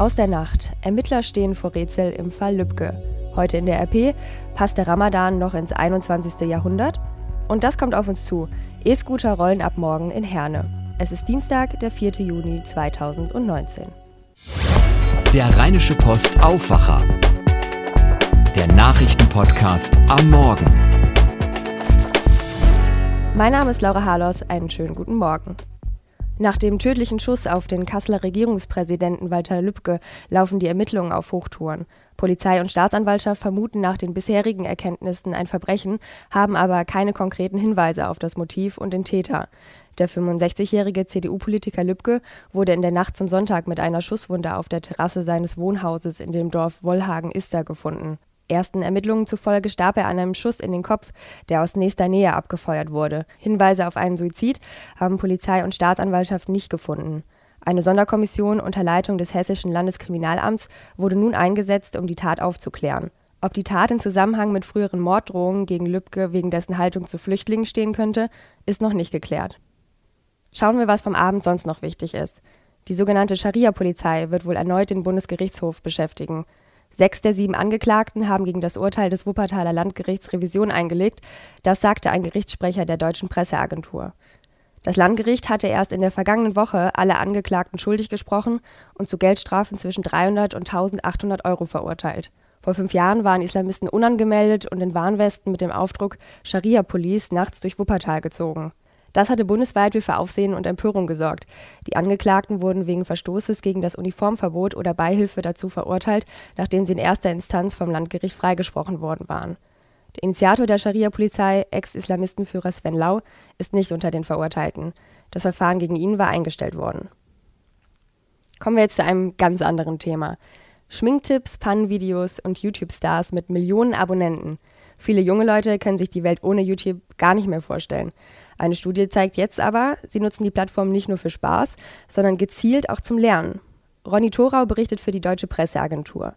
Aus der Nacht. Ermittler stehen vor Rätsel im Fall Lübcke. Heute in der RP passt der Ramadan noch ins 21. Jahrhundert? Und das kommt auf uns zu. E-Scooter rollen ab morgen in Herne. Es ist Dienstag, der 4. Juni 2019. Der Rheinische Post Aufwacher. Der Nachrichtenpodcast am Morgen. Mein Name ist Laura Harlos. Einen schönen guten Morgen. Nach dem tödlichen Schuss auf den Kasseler Regierungspräsidenten Walter Lübcke laufen die Ermittlungen auf Hochtouren. Polizei und Staatsanwaltschaft vermuten nach den bisherigen Erkenntnissen ein Verbrechen, haben aber keine konkreten Hinweise auf das Motiv und den Täter. Der 65-jährige CDU-Politiker Lübcke wurde in der Nacht zum Sonntag mit einer Schusswunde auf der Terrasse seines Wohnhauses in dem Dorf Wollhagen-Ister gefunden. Ersten Ermittlungen zufolge starb er an einem Schuss in den Kopf, der aus nächster Nähe abgefeuert wurde. Hinweise auf einen Suizid haben Polizei und Staatsanwaltschaft nicht gefunden. Eine Sonderkommission unter Leitung des Hessischen Landeskriminalamts wurde nun eingesetzt, um die Tat aufzuklären. Ob die Tat in Zusammenhang mit früheren Morddrohungen gegen Lübcke wegen dessen Haltung zu Flüchtlingen stehen könnte, ist noch nicht geklärt. Schauen wir, was vom Abend sonst noch wichtig ist. Die sogenannte Scharia-Polizei wird wohl erneut den Bundesgerichtshof beschäftigen. Sechs der sieben Angeklagten haben gegen das Urteil des Wuppertaler Landgerichts Revision eingelegt. Das sagte ein Gerichtssprecher der deutschen Presseagentur. Das Landgericht hatte erst in der vergangenen Woche alle Angeklagten schuldig gesprochen und zu Geldstrafen zwischen 300 und 1800 Euro verurteilt. Vor fünf Jahren waren Islamisten unangemeldet und in Warnwesten mit dem Aufdruck Scharia Police nachts durch Wuppertal gezogen. Das hatte bundesweit für Aufsehen und Empörung gesorgt. Die Angeklagten wurden wegen Verstoßes gegen das Uniformverbot oder Beihilfe dazu verurteilt, nachdem sie in erster Instanz vom Landgericht freigesprochen worden waren. Der Initiator der Scharia-Polizei, Ex-Islamistenführer Sven Lau, ist nicht unter den Verurteilten. Das Verfahren gegen ihn war eingestellt worden. Kommen wir jetzt zu einem ganz anderen Thema. Schminktipps, Pannenvideos und YouTube-Stars mit Millionen Abonnenten. Viele junge Leute können sich die Welt ohne YouTube gar nicht mehr vorstellen. Eine Studie zeigt jetzt aber, sie nutzen die Plattform nicht nur für Spaß, sondern gezielt auch zum Lernen. Ronny Thorau berichtet für die Deutsche Presseagentur.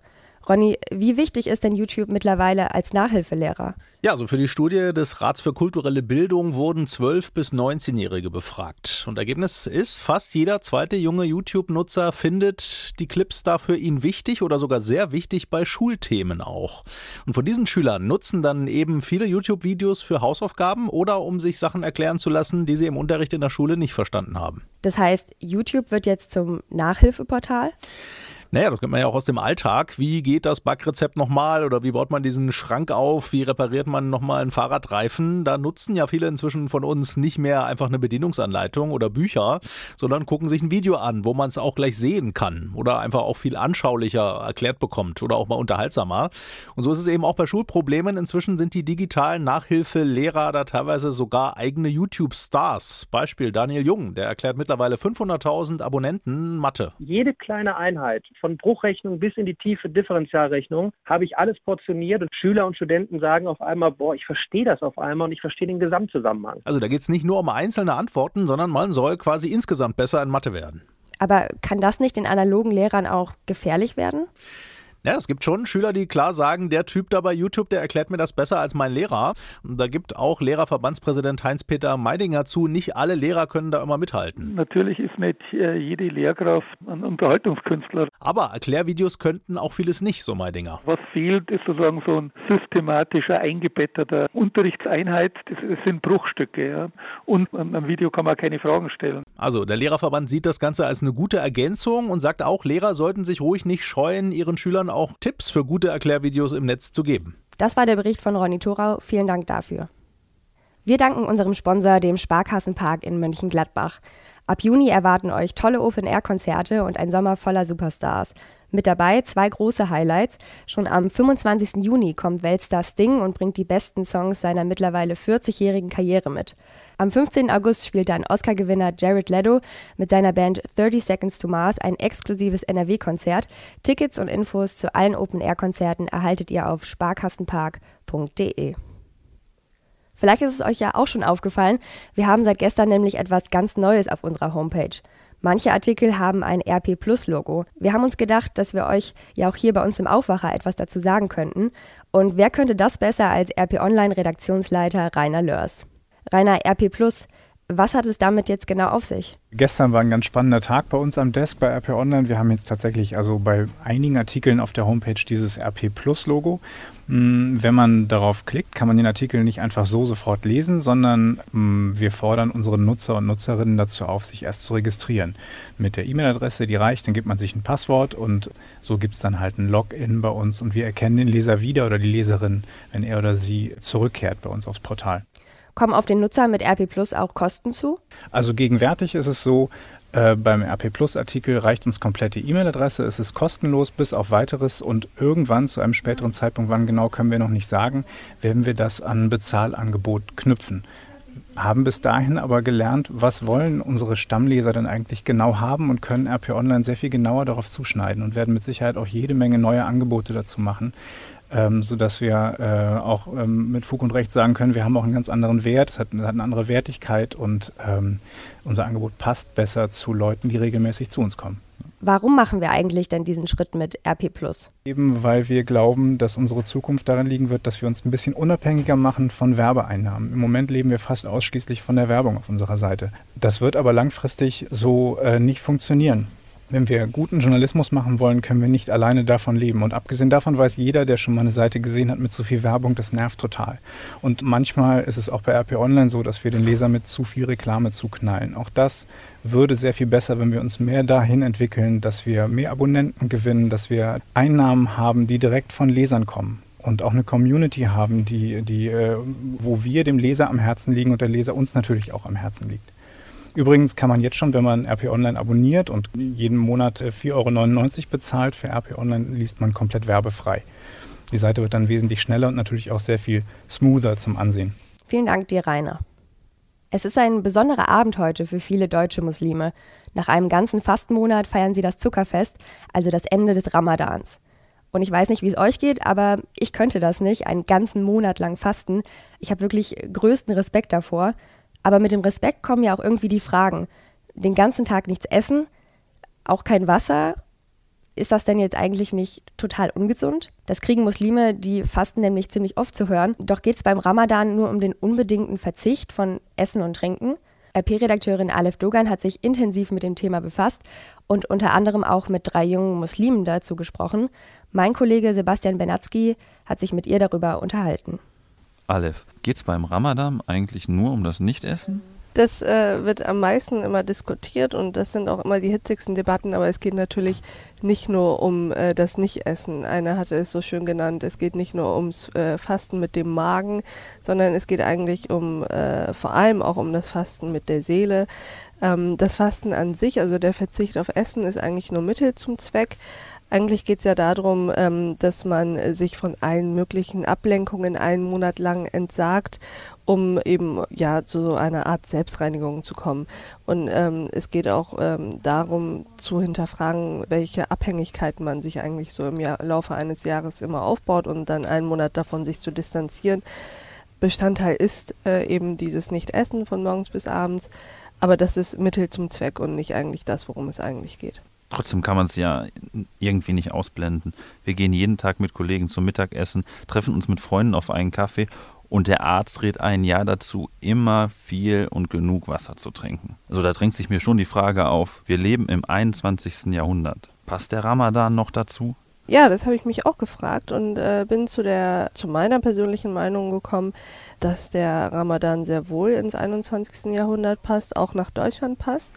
Ronny, wie wichtig ist denn YouTube mittlerweile als Nachhilfelehrer? Ja, also für die Studie des Rats für kulturelle Bildung wurden 12- bis 19-Jährige befragt. Und Ergebnis ist, fast jeder zweite junge YouTube-Nutzer findet die Clips da für ihn wichtig oder sogar sehr wichtig bei Schulthemen auch. Und von diesen Schülern nutzen dann eben viele YouTube-Videos für Hausaufgaben oder um sich Sachen erklären zu lassen, die sie im Unterricht in der Schule nicht verstanden haben. Das heißt, YouTube wird jetzt zum Nachhilfeportal? Naja, das kennt man ja auch aus dem Alltag. Wie geht das Backrezept nochmal oder wie baut man diesen Schrank auf? Wie repariert man nochmal einen Fahrradreifen? Da nutzen ja viele inzwischen von uns nicht mehr einfach eine Bedienungsanleitung oder Bücher, sondern gucken sich ein Video an, wo man es auch gleich sehen kann oder einfach auch viel anschaulicher erklärt bekommt oder auch mal unterhaltsamer. Und so ist es eben auch bei Schulproblemen. Inzwischen sind die digitalen Nachhilfelehrer da teilweise sogar eigene YouTube-Stars. Beispiel Daniel Jung, der erklärt mittlerweile 500.000 Abonnenten Mathe. Jede kleine Einheit von Bruchrechnung bis in die tiefe Differentialrechnung habe ich alles portioniert und Schüler und Studenten sagen auf einmal, boah, ich verstehe das auf einmal und ich verstehe den Gesamtzusammenhang. Also da geht es nicht nur um einzelne Antworten, sondern man soll quasi insgesamt besser in Mathe werden. Aber kann das nicht den analogen Lehrern auch gefährlich werden? Ja, es gibt schon Schüler, die klar sagen, der Typ da bei YouTube, der erklärt mir das besser als mein Lehrer. Da gibt auch Lehrerverbandspräsident Heinz-Peter Meidinger zu, nicht alle Lehrer können da immer mithalten. Natürlich ist nicht äh, jede Lehrkraft ein Unterhaltungskünstler. Aber Erklärvideos könnten auch vieles nicht, so Meidinger. Was fehlt, ist sozusagen so ein systematischer, eingebetteter Unterrichtseinheit. Das, das sind Bruchstücke. Ja. Und am Video kann man keine Fragen stellen. Also der Lehrerverband sieht das Ganze als eine gute Ergänzung und sagt auch, Lehrer sollten sich ruhig nicht scheuen, ihren Schülern auch Tipps für gute Erklärvideos im Netz zu geben. Das war der Bericht von Ronny Thorau. Vielen Dank dafür. Wir danken unserem Sponsor, dem Sparkassenpark in Mönchengladbach. Ab Juni erwarten euch tolle Open-Air-Konzerte und ein Sommer voller Superstars. Mit dabei zwei große Highlights. Schon am 25. Juni kommt Weltstar Sting und bringt die besten Songs seiner mittlerweile 40-jährigen Karriere mit. Am 15. August spielt ein Oscar-Gewinner Jared Leto mit seiner Band 30 Seconds to Mars ein exklusives NRW-Konzert. Tickets und Infos zu allen Open-Air-Konzerten erhaltet ihr auf sparkassenpark.de. Vielleicht ist es euch ja auch schon aufgefallen, wir haben seit gestern nämlich etwas ganz Neues auf unserer Homepage. Manche Artikel haben ein RP Plus Logo. Wir haben uns gedacht, dass wir euch ja auch hier bei uns im Aufwacher etwas dazu sagen könnten. Und wer könnte das besser als RP Online Redaktionsleiter Rainer Lörs? Rainer RP Plus, Was hat es damit jetzt genau auf sich? Gestern war ein ganz spannender Tag bei uns am Desk bei RP Online. Wir haben jetzt tatsächlich also bei einigen Artikeln auf der Homepage dieses RP Plus Logo. Mm, wenn man darauf klickt, kann man den Artikel nicht einfach so sofort lesen, sondern mm, wir fordern unsere Nutzer und Nutzerinnen dazu auf, sich erst zu registrieren. Mit der E-Mail-Adresse, die reicht, dann gibt man sich ein Passwort und so gibt es dann halt ein Login bei uns und wir erkennen den Leser wieder oder die Leserin, wenn er oder sie zurückkehrt bei uns aufs Portal. Kommen auf den Nutzer mit RP Plus auch Kosten zu? Also gegenwärtig ist es so, äh, beim RP Plus Artikel reicht uns komplette E-Mail-Adresse. Es ist kostenlos bis auf weiteres und irgendwann zu einem späteren Zeitpunkt, wann genau können wir noch nicht sagen, werden wir das an Bezahlangebot knüpfen. Haben bis dahin aber gelernt, was wollen unsere Stammleser denn eigentlich genau haben und können RP Online sehr viel genauer darauf zuschneiden und werden mit Sicherheit auch jede Menge neue Angebote dazu machen, ähm, sodass wir äh, auch ähm, mit Fug und Recht sagen können, wir haben auch einen ganz anderen Wert, es hat, hat eine andere Wertigkeit und ähm, unser Angebot passt besser zu Leuten, die regelmäßig zu uns kommen. Warum machen wir eigentlich denn diesen Schritt mit RP Eben weil wir glauben, dass unsere Zukunft darin liegen wird, dass wir uns ein bisschen unabhängiger machen von Werbeeinnahmen. Im Moment leben wir fast ausschließlich von der Werbung auf unserer Seite. Das wird aber langfristig so äh, nicht funktionieren. Wenn wir guten Journalismus machen wollen, können wir nicht alleine davon leben. Und abgesehen davon weiß jeder, der schon mal eine Seite gesehen hat mit zu viel Werbung, das nervt total. Und manchmal ist es auch bei RP Online so, dass wir den Leser mit zu viel Reklame zuknallen. Auch das würde sehr viel besser, wenn wir uns mehr dahin entwickeln, dass wir mehr Abonnenten gewinnen, dass wir Einnahmen haben, die direkt von Lesern kommen und auch eine Community haben, die, die, äh, wo wir dem Leser am Herzen liegen und der Leser uns natürlich auch am Herzen liegt. Übrigens kann man jetzt schon, wenn man RP Online abonniert und jeden Monat 4,99 äh, Euro bezahlt, für RP Online liest man komplett werbefrei. Die Seite wird dann wesentlich schneller und natürlich auch sehr viel smoother zum Ansehen. Vielen Dank dir, Rainer. Es ist ein besonderer Abend heute für viele deutsche Muslime. Nach einem ganzen Fastenmonat feiern sie das Zuckerfest, also das Ende des Ramadans. Und ich weiß nicht, wie es euch geht, aber ich könnte das nicht, einen ganzen Monat lang fasten. Ich habe wirklich größten Respekt davor. Aber mit dem Respekt kommen ja auch irgendwie die Fragen. Den ganzen Tag nichts essen, auch kein Wasser. Ist das denn jetzt eigentlich nicht total ungesund? Das kriegen Muslime, die fasten nämlich ziemlich oft zu hören. Doch geht es beim Ramadan nur um den unbedingten Verzicht von Essen und Trinken. RP-Redakteurin Aleph Dogan hat sich intensiv mit dem Thema befasst und unter anderem auch mit drei jungen Muslimen dazu gesprochen. Mein Kollege Sebastian Benatzky hat sich mit ihr darüber unterhalten. Aleph, geht es beim Ramadan eigentlich nur um das Nichtessen? Das äh, wird am meisten immer diskutiert und das sind auch immer die hitzigsten Debatten, aber es geht natürlich nicht nur um äh, das Nichtessen. Einer hatte es so schön genannt, es geht nicht nur ums äh, Fasten mit dem Magen, sondern es geht eigentlich um äh, vor allem auch um das Fasten mit der Seele. Ähm, das Fasten an sich, also der Verzicht auf Essen, ist eigentlich nur Mittel zum Zweck. Eigentlich geht es ja darum, ähm, dass man sich von allen möglichen Ablenkungen einen Monat lang entsagt, um eben ja zu so einer Art Selbstreinigung zu kommen. Und ähm, es geht auch ähm, darum zu hinterfragen, welche Abhängigkeiten man sich eigentlich so im Jahr, Laufe eines Jahres immer aufbaut und dann einen Monat davon sich zu distanzieren. Bestandteil ist äh, eben dieses Nicht-Essen von morgens bis abends, aber das ist Mittel zum Zweck und nicht eigentlich das, worum es eigentlich geht. Trotzdem kann man es ja irgendwie nicht ausblenden. Wir gehen jeden Tag mit Kollegen zum Mittagessen, treffen uns mit Freunden auf einen Kaffee und der Arzt rät ein Jahr dazu, immer viel und genug Wasser zu trinken. Also da drängt sich mir schon die Frage auf, wir leben im 21. Jahrhundert. Passt der Ramadan noch dazu? Ja, das habe ich mich auch gefragt und äh, bin zu der zu meiner persönlichen Meinung gekommen, dass der Ramadan sehr wohl ins 21. Jahrhundert passt, auch nach Deutschland passt.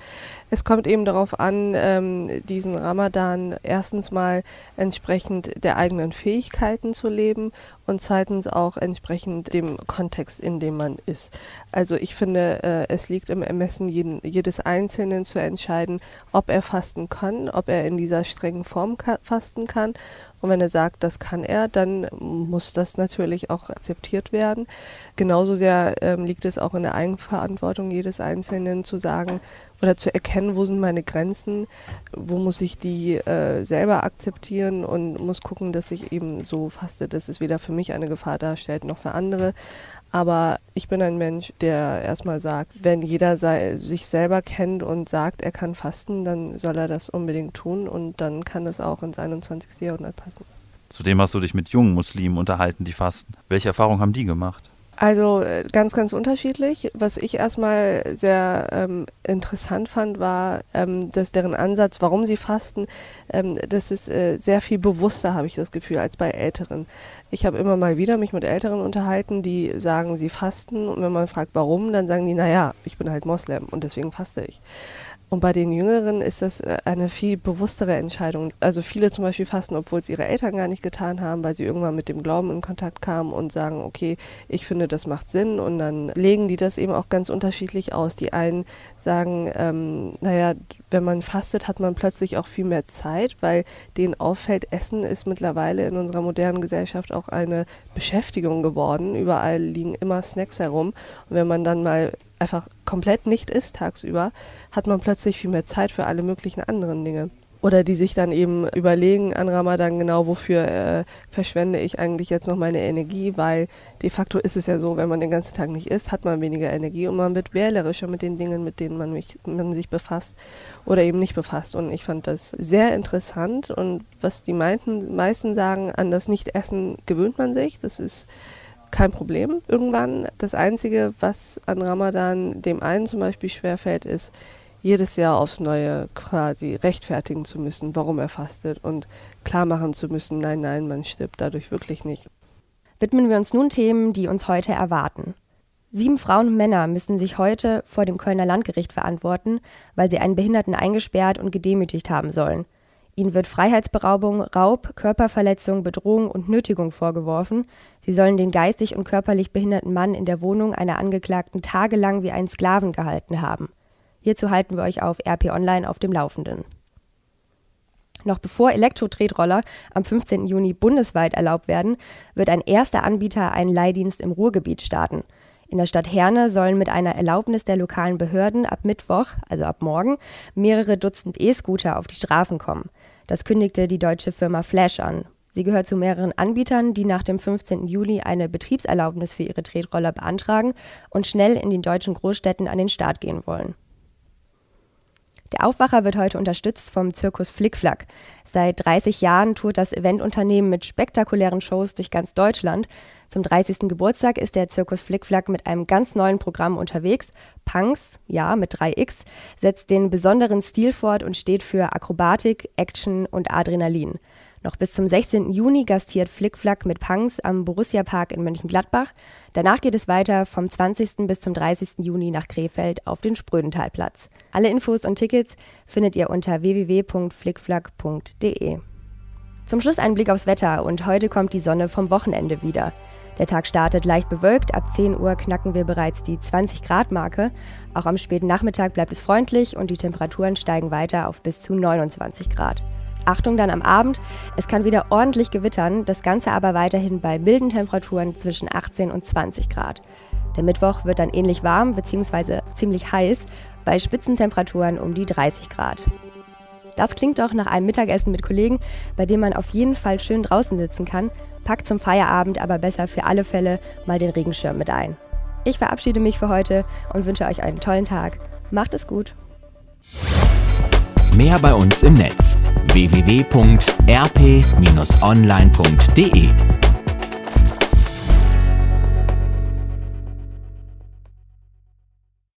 Es kommt eben darauf an, ähm, diesen Ramadan erstens mal entsprechend der eigenen Fähigkeiten zu leben und zweitens auch entsprechend dem Kontext, in dem man ist. Also ich finde, äh, es liegt im Ermessen jeden, jedes Einzelnen zu entscheiden, ob er fasten kann, ob er in dieser strengen Form fasten kann und wenn er sagt, das kann er, dann muss das natürlich auch akzeptiert werden. Genauso sehr ähm, liegt es auch in der Eigenverantwortung jedes Einzelnen zu sagen oder zu erkennen, wo sind meine Grenzen, wo muss ich die äh, selber akzeptieren und muss gucken, dass ich eben so faste, dass es weder für mich eine Gefahr darstellt noch für andere. Aber ich bin ein Mensch, der erstmal sagt, wenn jeder sei, sich selber kennt und sagt, er kann fasten, dann soll er das unbedingt tun und dann kann das auch ins 21. Jahrhundert passen. Zudem hast du dich mit jungen Muslimen unterhalten, die fasten. Welche Erfahrungen haben die gemacht? Also äh, ganz, ganz unterschiedlich. Was ich erstmal sehr ähm, interessant fand, war, ähm, dass deren Ansatz, warum sie fasten, ähm, das ist äh, sehr viel bewusster, habe ich das Gefühl, als bei Älteren. Ich habe immer mal wieder mich mit Älteren unterhalten, die sagen, sie fasten und wenn man fragt, warum, dann sagen die, naja, ich bin halt Moslem und deswegen faste ich. Und bei den Jüngeren ist das äh, eine viel bewusstere Entscheidung. Also viele zum Beispiel fasten, obwohl es ihre Eltern gar nicht getan haben, weil sie irgendwann mit dem Glauben in Kontakt kamen und sagen, okay, ich finde, das macht Sinn. Und dann legen die das eben auch ganz unterschiedlich aus. Die einen sagen, ähm, naja, wenn man fastet, hat man plötzlich auch viel mehr Zeit, weil denen auffällt, Essen ist mittlerweile in unserer modernen Gesellschaft auch eine Beschäftigung geworden. Überall liegen immer Snacks herum. Und wenn man dann mal einfach komplett nicht isst tagsüber, hat man plötzlich viel mehr Zeit für alle möglichen anderen Dinge. Oder die sich dann eben überlegen an Ramadan genau, wofür äh, verschwende ich eigentlich jetzt noch meine Energie, weil de facto ist es ja so, wenn man den ganzen Tag nicht isst, hat man weniger Energie und man wird wählerischer mit den Dingen, mit denen man, mich, man sich befasst oder eben nicht befasst. Und ich fand das sehr interessant und was die meinten, meisten sagen, an das Nichtessen gewöhnt man sich. Das ist kein Problem irgendwann. Das Einzige, was an Ramadan dem einen zum Beispiel schwerfällt, ist, jedes Jahr aufs Neue quasi rechtfertigen zu müssen, warum er fastet und klar machen zu müssen, nein, nein, man stirbt dadurch wirklich nicht. Widmen wir uns nun Themen, die uns heute erwarten. Sieben Frauen und Männer müssen sich heute vor dem Kölner Landgericht verantworten, weil sie einen Behinderten eingesperrt und gedemütigt haben sollen. Ihnen wird Freiheitsberaubung, Raub, Körperverletzung, Bedrohung und Nötigung vorgeworfen. Sie sollen den geistig und körperlich behinderten Mann in der Wohnung einer Angeklagten tagelang wie einen Sklaven gehalten haben. Hierzu halten wir euch auf RP Online auf dem Laufenden. Noch bevor Elektro-Tretroller am 15. Juni bundesweit erlaubt werden, wird ein erster Anbieter einen Leihdienst im Ruhrgebiet starten. In der Stadt Herne sollen mit einer Erlaubnis der lokalen Behörden ab Mittwoch, also ab morgen, mehrere Dutzend E-Scooter auf die Straßen kommen. Das kündigte die deutsche Firma Flash an. Sie gehört zu mehreren Anbietern, die nach dem 15. Juli eine Betriebserlaubnis für ihre Tretroller beantragen und schnell in den deutschen Großstädten an den Start gehen wollen. Der Aufwacher wird heute unterstützt vom Zirkus Flickflack. Seit 30 Jahren tourt das Eventunternehmen mit spektakulären Shows durch ganz Deutschland. Zum 30. Geburtstag ist der Zirkus Flickflack mit einem ganz neuen Programm unterwegs. Punks, ja, mit 3x, setzt den besonderen Stil fort und steht für Akrobatik, Action und Adrenalin. Noch bis zum 16. Juni gastiert Flickflack mit Punks am Borussia Park in Mönchengladbach. Danach geht es weiter vom 20. bis zum 30. Juni nach Krefeld auf den Sprödentalplatz. Alle Infos und Tickets findet ihr unter www.flickflack.de. Zum Schluss ein Blick aufs Wetter und heute kommt die Sonne vom Wochenende wieder. Der Tag startet leicht bewölkt, ab 10 Uhr knacken wir bereits die 20 Grad Marke. Auch am späten Nachmittag bleibt es freundlich und die Temperaturen steigen weiter auf bis zu 29 Grad. Achtung dann am Abend, es kann wieder ordentlich gewittern, das Ganze aber weiterhin bei milden Temperaturen zwischen 18 und 20 Grad. Der Mittwoch wird dann ähnlich warm bzw. ziemlich heiß, bei Spitzentemperaturen um die 30 Grad. Das klingt doch nach einem Mittagessen mit Kollegen, bei dem man auf jeden Fall schön draußen sitzen kann, packt zum Feierabend aber besser für alle Fälle mal den Regenschirm mit ein. Ich verabschiede mich für heute und wünsche euch einen tollen Tag. Macht es gut. Mehr bei uns im Netz www.rp-online.de